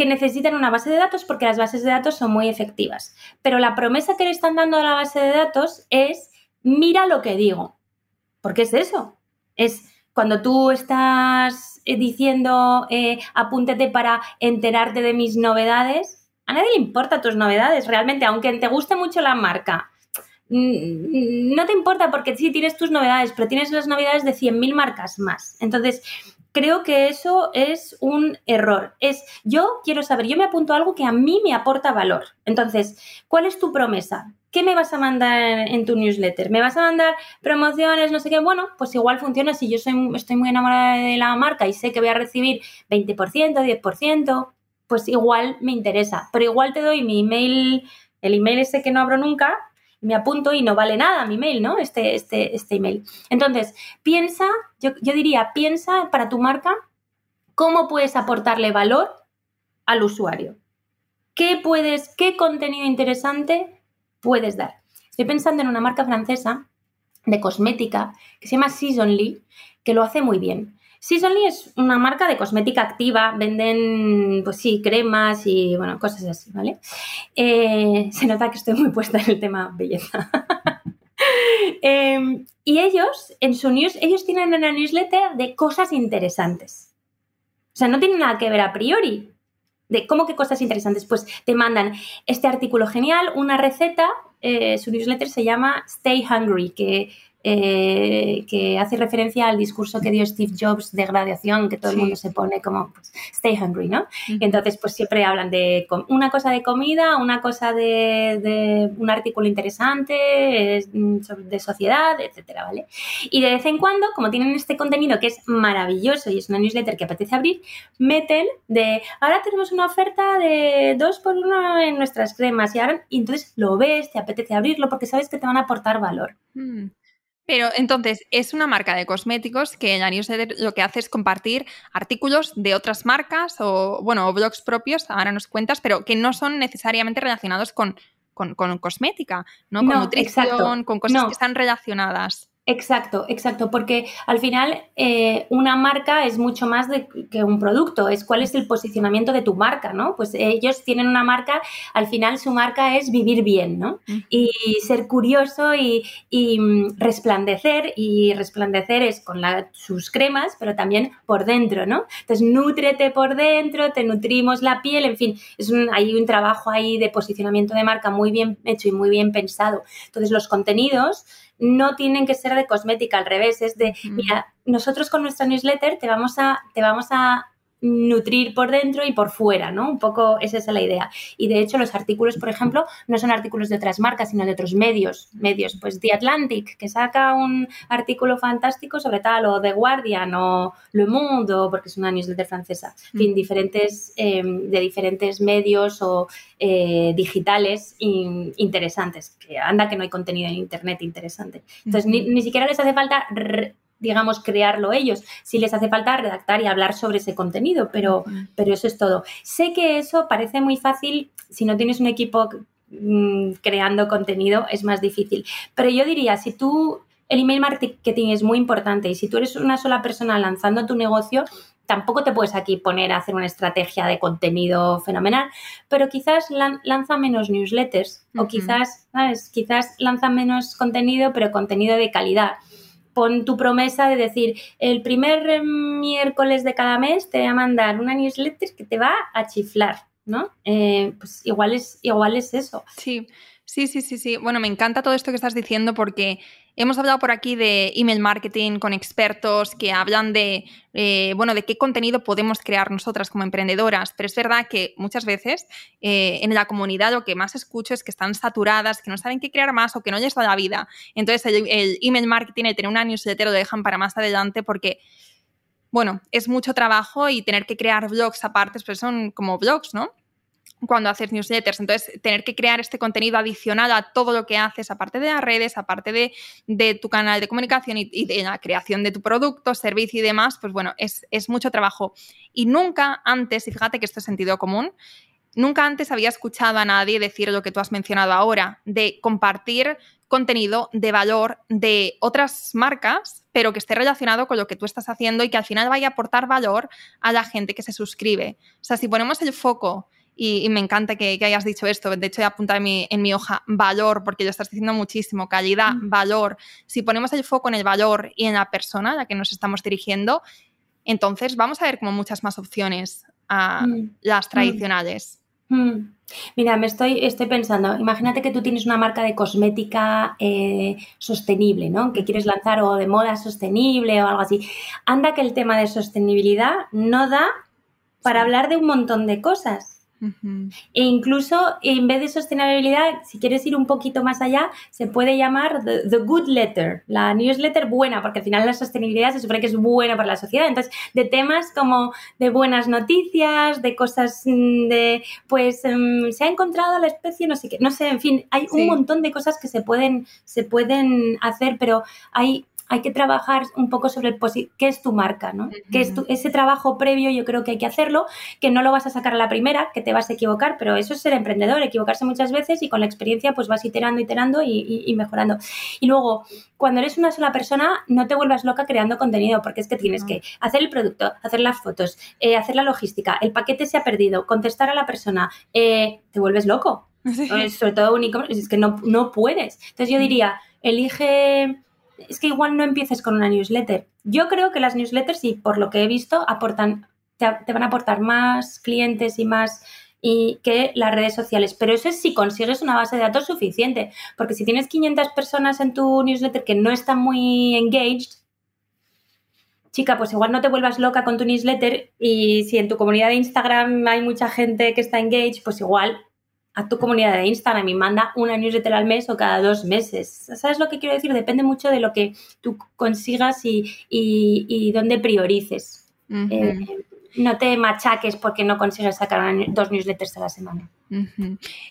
que necesitan una base de datos porque las bases de datos son muy efectivas. Pero la promesa que le están dando a la base de datos es, mira lo que digo. ¿Por qué es eso? Es cuando tú estás eh, diciendo, eh, apúntate para enterarte de mis novedades, a nadie le importa tus novedades realmente, aunque te guste mucho la marca. Mm, no te importa porque sí tienes tus novedades, pero tienes las novedades de 100.000 marcas más. Entonces, creo que eso es un error. Es, yo quiero saber, yo me apunto a algo que a mí me aporta valor. Entonces, ¿cuál es tu promesa? ¿Qué me vas a mandar en tu newsletter? ¿Me vas a mandar promociones, no sé qué? Bueno, pues igual funciona si yo soy, estoy muy enamorada de la marca y sé que voy a recibir 20%, 10%, pues igual me interesa. Pero igual te doy mi email, el email ese que no abro nunca, me apunto y no vale nada mi mail, ¿no? Este, este, este email. Entonces, piensa, yo, yo diría, piensa para tu marca cómo puedes aportarle valor al usuario. ¿Qué puedes, qué contenido interesante puedes dar? Estoy pensando en una marca francesa de cosmética que se llama Seasonly, que lo hace muy bien. Seasonly es una marca de cosmética activa, venden, pues sí, cremas y, bueno, cosas así, ¿vale? Eh, se nota que estoy muy puesta en el tema belleza. Em, y ellos, en su news, ellos tienen una newsletter de cosas interesantes. O sea, no tienen nada que ver a priori. De cómo que cosas interesantes. Pues te mandan este artículo genial, una receta. Eh, su newsletter se llama Stay Hungry, que eh, que hace referencia al discurso que dio Steve Jobs de graduación, que todo el mundo se pone como pues, stay hungry, ¿no? Entonces, pues siempre hablan de una cosa de comida, una cosa de, un artículo interesante, de sociedad, etcétera, ¿vale? Y de vez en cuando, como tienen este contenido que es maravilloso y es una newsletter que apetece abrir, meten de ahora tenemos una oferta de dos por uno en nuestras cremas y ahora, y entonces lo ves, te apetece abrirlo porque sabes que te van a aportar valor. Mm. Pero entonces, es una marca de cosméticos que en la newsletter lo que hace es compartir artículos de otras marcas o, bueno, blogs propios, ahora nos cuentas, pero que no son necesariamente relacionados con, con, cosmética, ¿no? Con nutrición, con cosas que están relacionadas. Exacto, exacto, porque al final eh, una marca es mucho más de, que un producto, es cuál es el posicionamiento de tu marca, ¿no? Pues ellos tienen una marca, al final su marca es vivir bien, ¿no? Y ser curioso y, mm, resplandecer, y resplandecer es con sus cremas, pero también por dentro, ¿no? Entonces, nútrete por dentro, te nutrimos la piel, en fin, es hay un trabajo ahí de posicionamiento de marca muy bien hecho y muy bien pensado. Entonces, los contenidos no tienen que ser de cosmética, al revés, es de, mira, nosotros con nuestra newsletter te vamos a, te vamos a nutrir por dentro y por fuera, ¿no? Un poco esa es la idea. Y de hecho los artículos, por ejemplo, no son artículos de otras marcas, sino de otros medios, medios, pues The Atlantic, que saca un artículo fantástico sobre tal, o The Guardian, o Le Monde, porque es una newsletter francesa, en fin, mm. diferentes, em, de diferentes medios o eh, digitales interesantes, que anda que no hay contenido en Internet interesante. Entonces, ni, ni siquiera les hace falta digamos, crearlo ellos. Si les hace falta redactar y hablar sobre ese contenido, pero, pero eso es todo. Sé que eso parece muy fácil si no tienes un equipo mm, creando contenido, es más difícil. Pero yo diría, si tú, el email marketing es muy importante y si tú eres una sola persona lanzando tu negocio, tampoco te puedes aquí poner a hacer una estrategia de contenido fenomenal, pero quizás lanza menos newsletters o quizás, ¿sabes? Quizás lanza menos contenido, pero contenido de calidad pon tu promesa de decir, el primer miércoles de cada mes te voy a mandar una newsletter que te va a chiflar, ¿no? Eh, pues igual es, igual es eso. Sí, sí, sí, sí, sí. Bueno, me encanta todo esto que estás diciendo porque Hemos hablado por aquí de email marketing con expertos que hablan de, eh, bueno, de qué contenido podemos crear nosotras como emprendedoras, pero es verdad que muchas veces eh, en la comunidad lo que más escucho es que están saturadas, que no saben qué crear más o que no les da la vida. Entonces el, email marketing, el tener una newsletter lo dejan para más adelante porque bueno, es mucho trabajo y tener que crear blogs aparte, pues son como blogs, ¿no? Cuando haces newsletters. Entonces, tener que crear este contenido adicional a todo lo que haces, aparte de las redes, aparte de, tu canal de comunicación y, de la creación de tu producto, servicio y demás, pues bueno, es, mucho trabajo. Y nunca antes, y fíjate que esto es sentido común, nunca antes había escuchado a nadie decir lo que tú has mencionado ahora, de compartir contenido de valor de otras marcas, pero que esté relacionado con lo que tú estás haciendo y que al final vaya a aportar valor a la gente que se suscribe. O sea, si ponemos el foco y, me encanta que, hayas dicho esto. De hecho, he apuntado en mi, en mi, hoja valor, porque lo estás diciendo muchísimo, calidad, mm. valor. Si ponemos el foco en el valor y en la persona a la que nos estamos dirigiendo, entonces vamos a ver como muchas más opciones a mm. las mm. tradicionales. Mira, me estoy, estoy pensando, imagínate que tú tienes una marca de cosmética eh, sostenible, ¿no? Que quieres lanzar o de moda sostenible o algo así. Anda que el tema de sostenibilidad no da para hablar de un montón de cosas. E incluso en vez de sostenibilidad, si quieres ir un poquito más allá, se puede llamar the, good letter, la newsletter buena, porque al final la sostenibilidad se supone que es buena para la sociedad. Entonces, de temas como de buenas noticias, de cosas mm, de, pues, mm, se ha encontrado la especie, no sé qué, no sé, en fin, hay un montón de cosas que se pueden, se pueden hacer, pero hay hay que trabajar un poco sobre el qué es tu marca, ¿no? es ese trabajo previo yo creo que hay que hacerlo, que no lo vas a sacar a la primera, que te vas a equivocar, pero eso es ser emprendedor, equivocarse muchas veces y con la experiencia pues vas iterando, iterando y, mejorando. Y luego, cuando eres una sola persona, no te vuelvas loca creando contenido, porque es que tienes que hacer el producto, hacer las fotos, eh, hacer la logística, el paquete se ha perdido, contestar a la persona, eh, te vuelves loco. Sobre todo un e-commerce, es que no, no puedes. Entonces yo diría, elige es que igual no empieces con una newsletter. Yo creo que las newsletters, y por lo que he visto, aportan, te, van a aportar más clientes y más y que las redes sociales. Pero eso es si consigues una base de datos suficiente. Porque si tienes 500 personas en tu newsletter que no están muy engaged, chica, pues igual no te vuelvas loca con tu newsletter y si en tu comunidad de Instagram hay mucha gente que está engaged, pues igual a tu comunidad de Instagram y manda una newsletter al mes o cada dos meses. ¿Sabes lo que quiero decir? Depende mucho de lo que tú consigas y, y, dónde priorices. Eh, no te machaques porque no consigues sacar dos newsletters a la semana.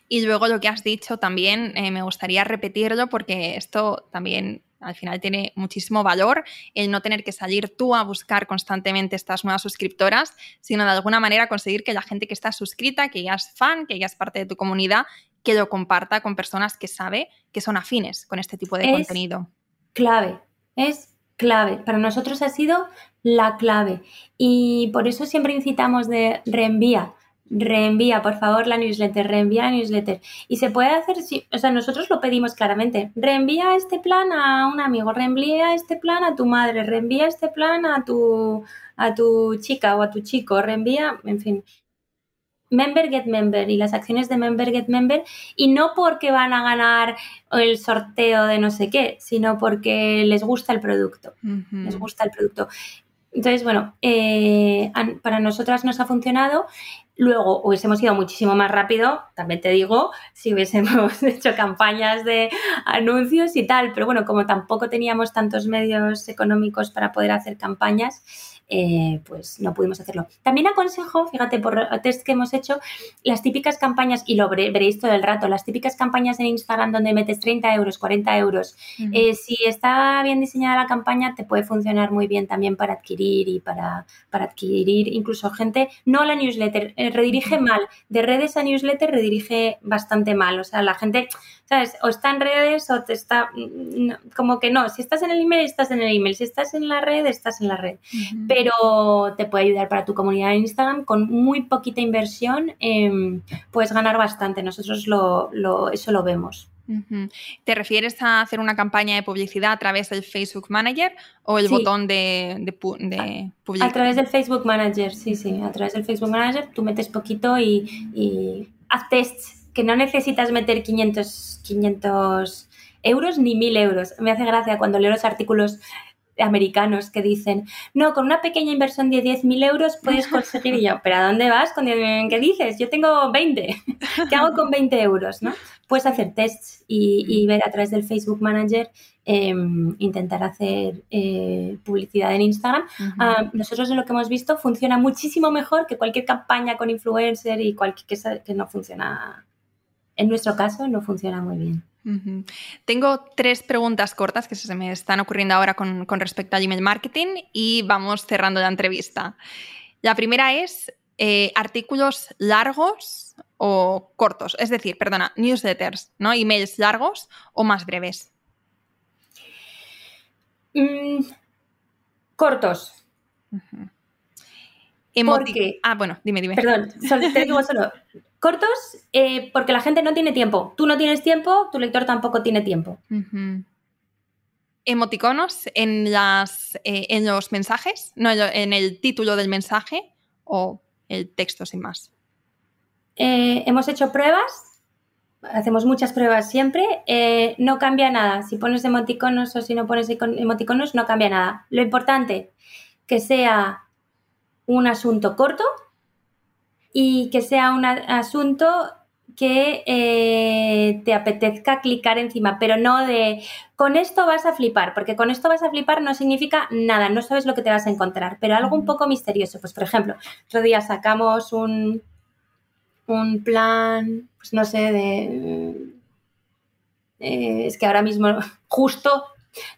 Y luego lo que has dicho también, eh, me gustaría repetirlo porque esto también al final tiene muchísimo valor el no tener que salir tú a buscar constantemente estas nuevas suscriptoras, sino de alguna manera conseguir que la gente que está suscrita, que ya es fan, que ya es parte de tu comunidad, que lo comparta con personas que sabe que son afines con este tipo de contenido. Clave, es clave. Para nosotros ha sido la clave. Y por eso siempre incitamos de reenvía reenvía, por favor, la newsletter, reenvía la newsletter. Y se puede hacer, o sea, nosotros lo pedimos claramente, reenvía este plan a un amigo, reenvía este plan a tu madre, reenvía este plan a tu, a tu chica o a tu chico, reenvía, en fin. Member get member y las acciones de member get member y no porque van a ganar el sorteo de no sé qué, sino porque les gusta el producto. Les gusta el producto. Entonces, bueno, eh, para nosotras nos ha funcionado. Luego hubiésemos ido muchísimo más rápido, también te digo, si hubiésemos hecho campañas de anuncios y tal, pero bueno, como tampoco teníamos tantos medios económicos para poder hacer campañas, eh, pues no pudimos hacerlo. También aconsejo, fíjate, por test que hemos hecho, las típicas campañas, y lo veréis todo el rato, las típicas campañas en Instagram donde metes 30 euros, 40 euros. Eh, si está bien diseñada la campaña, te puede funcionar muy bien también para adquirir y para, para adquirir. Incluso gente, no la newsletter, eh, redirige mal, de redes a newsletter redirige bastante mal, o sea, la gente ¿sabes? O está en redes o te está, mm, como que no, si estás en el email, estás en el email, si estás en la red, estás en la red. Pero te puede ayudar para tu comunidad en Instagram con muy poquita inversión, em, puedes ganar bastante, nosotros lo, eso lo vemos. ¿Te refieres a hacer una campaña de publicidad a través del Facebook Manager o el botón de, de, publicidad? A través del Facebook Manager, sí, sí, a través del Facebook Manager tú metes poquito y, y haz tests que no necesitas meter 500, 500 euros ni 1000 euros. Me hace gracia cuando leo los artículos americanos que dicen, no, con una pequeña inversión de 10.000 euros puedes conseguir. Y yo, ¿pero a dónde vas con 10.000? ¿Qué dices? Yo tengo 20. ¿Qué hago con 20 euros? ¿no? Puedes hacer tests y, ver a través del Facebook Manager, em, intentar hacer eh, publicidad en Instagram. Ah, nosotros en lo que hemos visto funciona muchísimo mejor que cualquier campaña con influencer y cualquier que, que no funciona en nuestro caso no funciona muy bien. Tengo tres preguntas cortas que se me están ocurriendo ahora con, respecto a Gmail Marketing y vamos cerrando la entrevista. La primera es eh, artículos largos o cortos, es decir, perdona, newsletters, ¿no? Emails largos o más breves. Mm, cortos. Ah, bueno, dime, dime. Perdón, te digo solo. Cortos eh, porque la gente no tiene tiempo. Tú no tienes tiempo, tu lector tampoco tiene tiempo. ¿Emoticonos en, las, eh, en los mensajes? ¿No en el título del mensaje o el texto sin más? Eh, hemos hecho pruebas, hacemos muchas pruebas siempre, no cambia nada. Si pones emoticonos o si no pones emoticonos, no cambia nada. Lo importante, que sea un asunto corto y que sea un asunto que eh, te apetezca clicar encima, pero no de con esto vas a flipar, porque con esto vas a flipar no significa nada, no sabes lo que te vas a encontrar, pero algo un poco misterioso. Pues, por ejemplo, otro día sacamos un, un plan, pues no sé, de... Eh, es que ahora mismo justo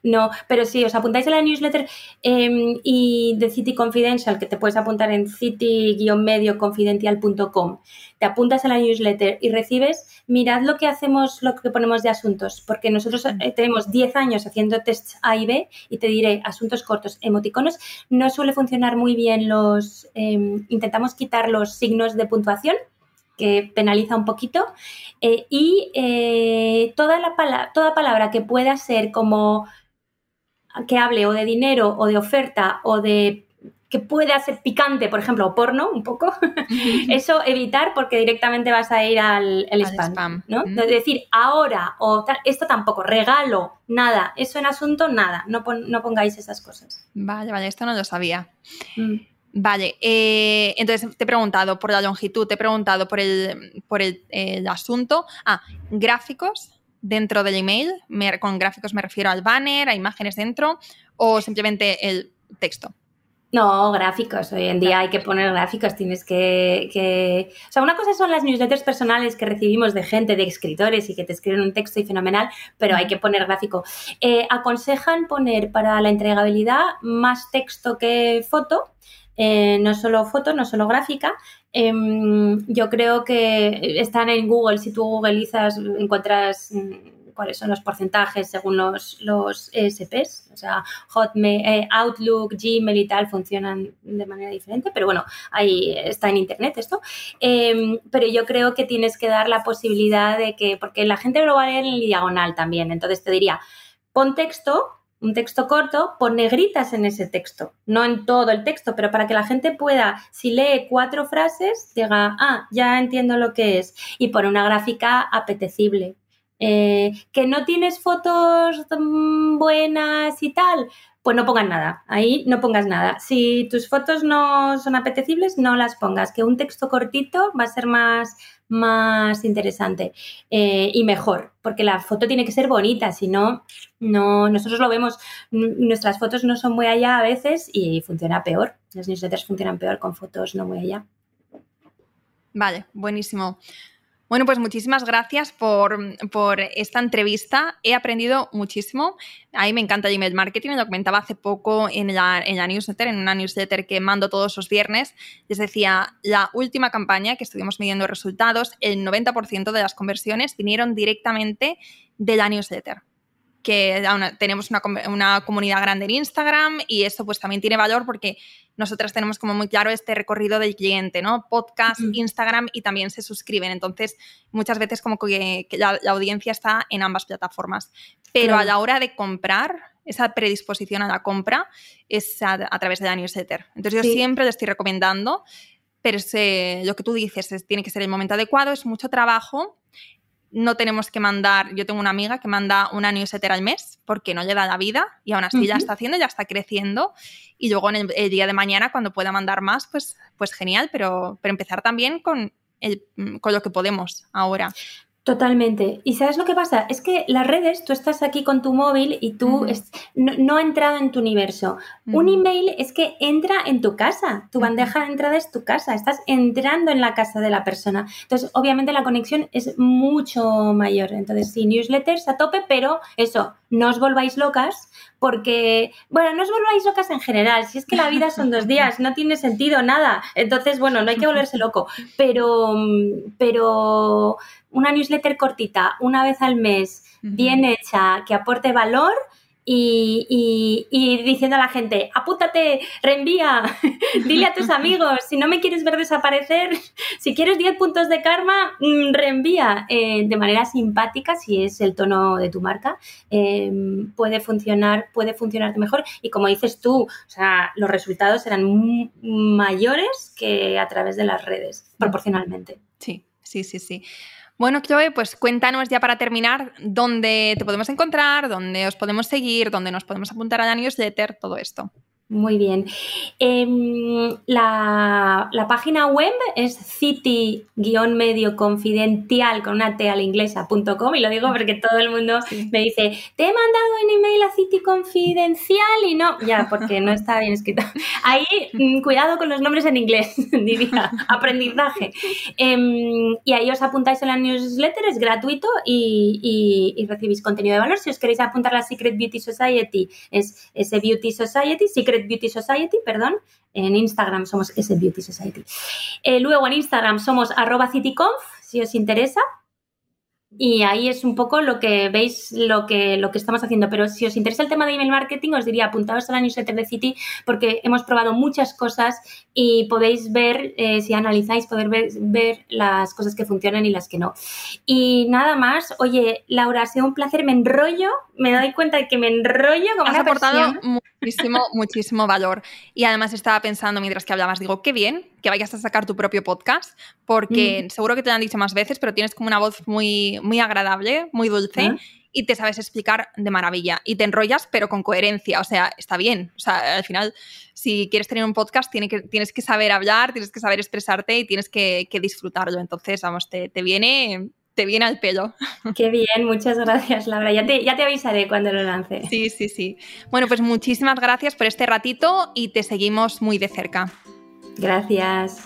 no, pero sí, os apuntáis a la newsletter em, y de City Confidential, que te puedes apuntar en city-confidencial.com. Te apuntas a la newsletter y recibes, mirad lo que hacemos, lo que ponemos de asuntos, porque nosotros eh, tenemos 10 años haciendo tests A y B y te diré, asuntos cortos, emoticonos, no suele funcionar muy bien los, em, intentamos quitar los signos de puntuación que penaliza un poquito, eh, y eh, toda, la toda palabra que pueda ser como que hable o de dinero o de oferta o de que pueda ser picante, por ejemplo, o porno, un poco, eso evitar porque directamente vas a ir al, spam, ¿no? Es decir, ahora o esto tampoco, regalo, nada, eso en asunto, nada, no, no pongáis esas cosas. Vale, vale, esto no lo sabía. Mm. Vale, eh, entonces te he preguntado por la longitud, te he preguntado por el, por el, asunto. Ah, gráficos dentro del email. con gráficos me refiero al banner, a imágenes dentro o simplemente el texto. No, gráficos. Hoy en día hay que poner gráficos. Tienes que, O sea, una cosa son las newsletters personales que recibimos de gente, de escritores y que te escriben un texto y fenomenal, pero hay que poner gráfico. Eh, aconsejan poner para la entregabilidad más texto que foto eh, no solo foto, no solo gráfica. Em, yo creo que están en Google, si tú googlizas, encuentras mm, cuáles son los porcentajes según los, los ESPs, o sea, Hotmail, eh, Outlook, Gmail y tal funcionan de manera diferente, pero bueno, ahí está en Internet esto. Em, pero yo creo que tienes que dar la posibilidad de que, porque la gente lo va a leer en diagonal también, entonces te diría, pon texto, un texto corto, pon negritas en ese texto, no en todo el texto, pero para que la gente pueda, si lee cuatro frases, diga, ah, ya entiendo lo que es, y pon una gráfica apetecible. Eh, que no tienes fotos mm, buenas y tal, pues no pongas nada. Ahí no pongas nada. Si tus fotos no son apetecibles, no las pongas. Que un texto cortito va a ser más, más interesante eh, y mejor, porque la foto tiene que ser bonita, si no, no, nosotros lo vemos, nuestras fotos no son muy allá a veces y funciona peor. Las newsletters funcionan peor con fotos no muy allá. Vale, buenísimo. Bueno, pues muchísimas gracias por, esta entrevista. He aprendido muchísimo. A mí me encanta el email marketing. Lo comentaba hace poco en la, en la newsletter, en una newsletter que mando todos los viernes. Les decía, la última campaña que estuvimos midiendo resultados, el 90% de las conversiones vinieron directamente de la newsletter que tenemos una, una, comunidad grande en Instagram y eso pues también tiene valor porque nosotras tenemos como muy claro este recorrido del cliente, ¿no? Podcast, Instagram y también se suscriben. Entonces, muchas veces como que, la, audiencia está en ambas plataformas. Pero a la hora de comprar, esa predisposición a la compra es a, través de la newsletter. Entonces, yo siempre le estoy recomendando, pero lo que tú dices tiene que ser el momento adecuado, es mucho trabajo no tenemos que mandar, yo tengo una amiga que manda una newsletter al mes porque no le da la vida y aún así ya está haciendo, ya está creciendo y luego en el, día de mañana cuando pueda mandar más, pues, pues genial, pero, pero empezar también con, con lo que podemos ahora. Totalmente. ¿Y sabes lo que pasa? Es que las redes, tú estás aquí con tu móvil y tú no, ha entrado en tu universo. Un email es que entra en tu casa. Tu bandeja de entrada es tu casa. Estás entrando en la casa de la persona. Entonces, obviamente la conexión es mucho mayor. Entonces, sí, newsletters a tope, pero eso, no os volváis locas porque, bueno, no os volváis locas en general. Si es que la vida son dos días, no tiene sentido nada. Entonces, bueno, no hay que volverse loco. Pero, pero una newsletter cortita, una vez al mes, bien hecha, que aporte valor y, diciendo a la gente, apúntate, reenvía, dile a tus amigos, si no me quieres ver desaparecer, si quieres 10 puntos de karma, mm, reenvía eh, de manera simpática, si es el tono de tu marca, em, puede funcionar, puede funcionarte mejor y como dices tú, o sea, los resultados serán mayores que a través de las redes, proporcionalmente. Sí, sí, sí, sí. Bueno, Chloe, pues cuéntanos ya para terminar dónde te podemos encontrar, dónde os podemos seguir, dónde nos podemos apuntar a la newsletter, todo esto. Muy bien. Em, la, página web es city-medio confidencial con una T a la inglesa.com y lo digo porque todo el mundo me dice, te he mandado un email a City Confidencial y no, ya, porque no está bien escrito. Ahí, mm, cuidado con los nombres en inglés, diría, aprendizaje. Em, y ahí os apuntáis en la newsletter, es gratuito y, recibís contenido de valor. Si os queréis apuntar a la Secret Beauty Society, es ese Beauty Society, Secret Beauty Society, perdón. En Instagram somos ese Beauty Society. Eh, luego en Instagram somos arroba cityconf, si os interesa. Y ahí es un poco lo que veis, lo que, lo que estamos haciendo. Pero si os interesa el tema de email marketing, os diría apuntaos a la newsletter de City porque hemos probado muchas cosas y podéis ver, eh, si analizáis, poder ver, ver, las cosas que funcionan y las que no. Y nada más, oye, Laura, ha sido un placer, me enrollo, me doy cuenta de que me enrollo como Has aportado muchísimo, muchísimo valor. Y además estaba pensando mientras que hablabas, digo, qué bien que vayas a sacar tu propio podcast, porque mm. seguro que te lo han dicho más veces, pero tienes como una voz muy, muy agradable, muy dulce. Ah. Y te sabes explicar de maravilla. Y te enrollas, pero con coherencia. O sea, está bien. O sea, al final, si quieres tener un podcast, tienes que, tienes que saber hablar, tienes que saber expresarte y tienes que, disfrutarlo. Entonces, vamos, te, te viene te viene al pelo. Qué bien, muchas gracias, Laura. Ya te, ya te avisaré cuando lo lance. Sí, sí, sí. Bueno, pues muchísimas gracias por este ratito y te seguimos muy de cerca. Gracias.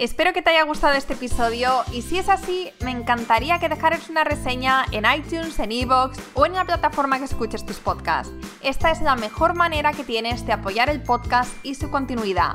Espero que te haya gustado este episodio y si es así, me encantaría que dejaras una reseña en iTunes, en Evox o en la plataforma que escuches tus podcasts. Esta es la mejor manera que tienes de apoyar el podcast y su continuidad.